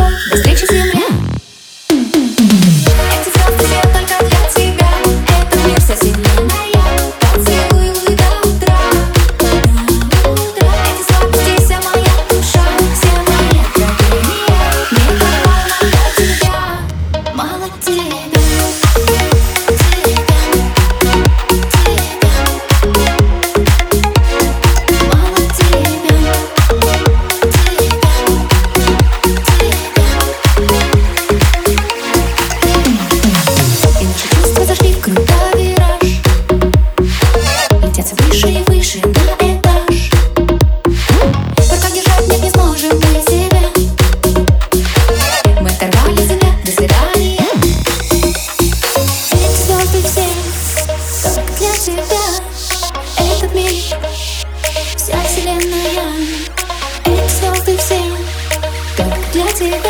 Bye. see